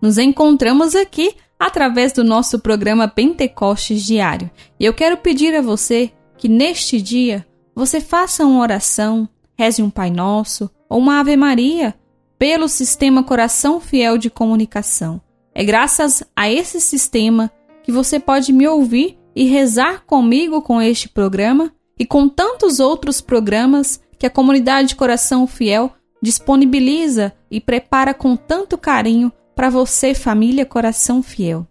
nos encontramos aqui através do nosso programa Pentecostes Diário. E eu quero pedir a você que neste dia você faça uma oração, reze um Pai Nosso ou uma Ave Maria pelo sistema Coração Fiel de Comunicação. É graças a esse sistema que você pode me ouvir e rezar comigo com este programa e com tantos outros programas que a comunidade Coração Fiel disponibiliza e prepara com tanto carinho para você, família Coração Fiel.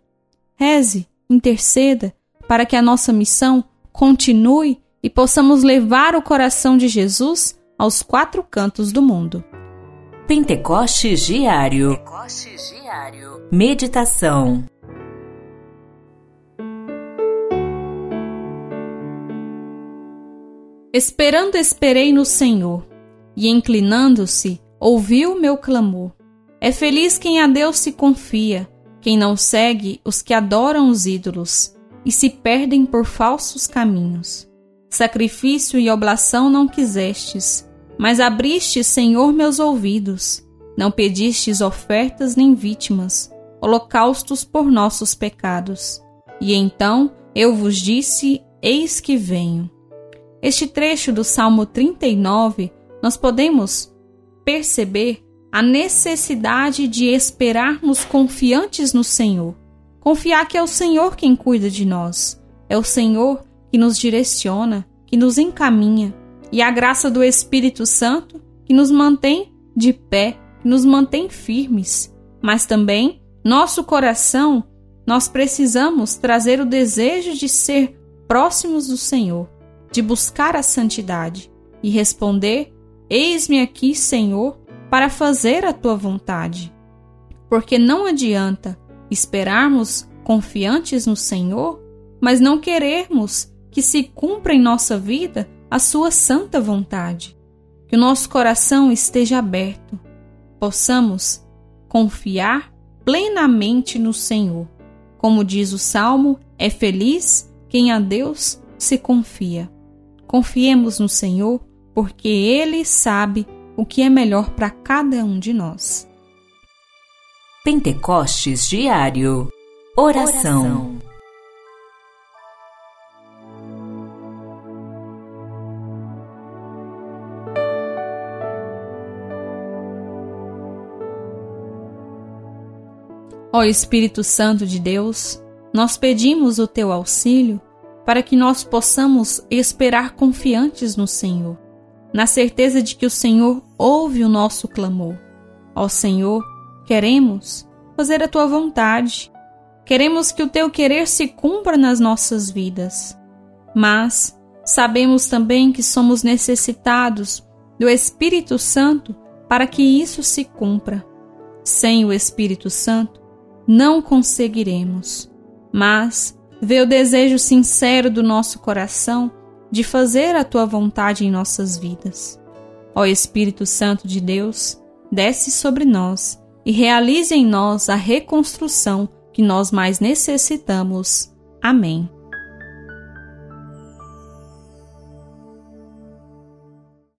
Reze, interceda para que a nossa missão continue e possamos levar o coração de Jesus aos quatro cantos do mundo. Pentecostes Diário. Pentecostes Diário. Meditação. Esperando esperei no Senhor, e inclinando-se, ouviu meu clamor. É feliz quem a Deus se confia, quem não segue os que adoram os ídolos e se perdem por falsos caminhos. Sacrifício e oblação não quisestes, mas abriste, Senhor, meus ouvidos. Não pedistes ofertas nem vítimas, holocaustos por nossos pecados. E então eu vos disse: Eis que venho. Este trecho do Salmo 39, nós podemos perceber a necessidade de esperarmos confiantes no Senhor. Confiar que é o Senhor quem cuida de nós, é o Senhor que nos direciona, que nos encaminha, e a graça do Espírito Santo que nos mantém de pé, que nos mantém firmes. Mas também nosso coração, nós precisamos trazer o desejo de ser próximos do Senhor, de buscar a santidade e responder: Eis-me aqui, Senhor, para fazer a tua vontade. Porque não adianta esperarmos confiantes no Senhor, mas não querermos que se cumpra em nossa vida a sua santa vontade. Que o nosso coração esteja aberto, possamos confiar plenamente no Senhor. Como diz o salmo, é feliz quem a Deus se confia. Confiemos no Senhor, porque Ele sabe o que é melhor para cada um de nós. Pentecostes Diário. Oração, Ó Espírito Santo de Deus, nós pedimos o teu auxílio para que nós possamos esperar confiantes no Senhor na certeza de que o Senhor ouve o nosso clamor. Ó Senhor, queremos fazer a tua vontade. Queremos que o teu querer se cumpra nas nossas vidas. Mas sabemos também que somos necessitados do Espírito Santo para que isso se cumpra. Sem o Espírito Santo, não conseguiremos. Mas vê o desejo sincero do nosso coração de fazer a tua vontade em nossas vidas. Ó Espírito Santo de Deus, desce sobre nós e realize em nós a reconstrução que nós mais necessitamos. Amém.